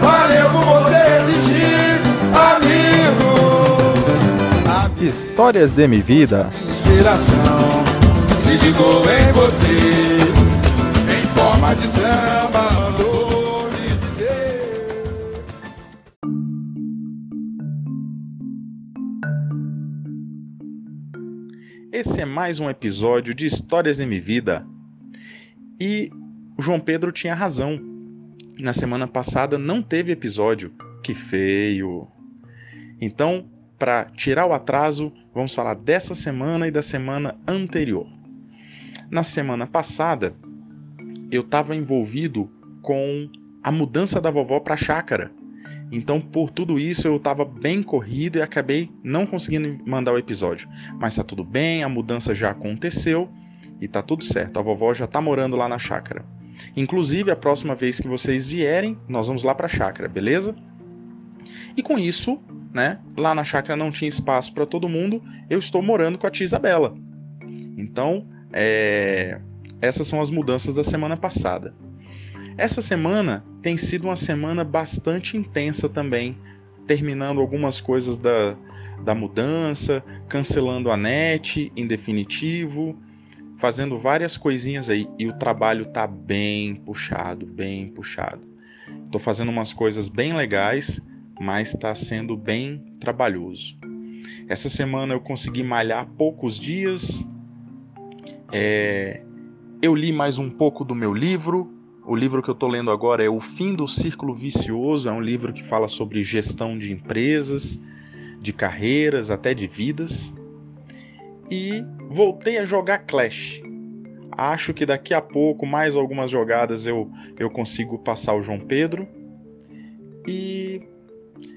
Valeu por você existir, amigo. Histórias de minha vida. Inspiração se ligou em você. Em forma de samba. Esse é mais um episódio de Histórias de minha vida. E o João Pedro tinha razão. Na semana passada não teve episódio. Que feio. Então, para tirar o atraso, vamos falar dessa semana e da semana anterior. Na semana passada, eu estava envolvido com a mudança da vovó para a chácara. Então, por tudo isso, eu estava bem corrido e acabei não conseguindo mandar o episódio. Mas tá tudo bem, a mudança já aconteceu e tá tudo certo. A vovó já tá morando lá na chácara. Inclusive, a próxima vez que vocês vierem, nós vamos lá para a chácara, beleza? E com isso, né, lá na chácara não tinha espaço para todo mundo, eu estou morando com a tia Isabela. Então, é, essas são as mudanças da semana passada. Essa semana tem sido uma semana bastante intensa também, terminando algumas coisas da, da mudança, cancelando a net em definitivo, fazendo várias coisinhas aí e o trabalho tá bem puxado, bem puxado. Tô fazendo umas coisas bem legais, mas está sendo bem trabalhoso. Essa semana eu consegui malhar poucos dias. É, eu li mais um pouco do meu livro. O livro que eu estou lendo agora é O Fim do Círculo Vicioso. É um livro que fala sobre gestão de empresas, de carreiras, até de vidas. E voltei a jogar Clash. Acho que daqui a pouco, mais algumas jogadas, eu, eu consigo passar o João Pedro. E,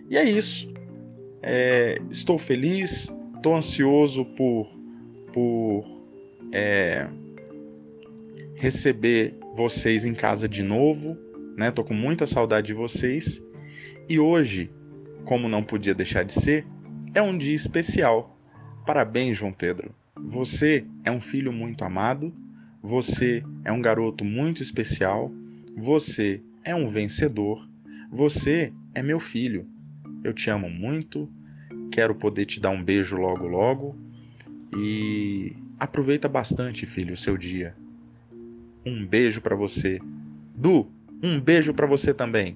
e é isso. É, estou feliz, estou ansioso por, por é, receber vocês em casa de novo, né? Com muita saudade de vocês. E hoje, como não podia deixar de ser, é um dia especial. Parabéns, João Pedro. Você é um filho muito amado, você é um garoto muito especial, você é um vencedor, você é meu filho. Eu te amo muito, quero poder te dar um beijo logo logo e aproveita bastante, filho, o seu dia. Um beijo para você. Du, um beijo para você também.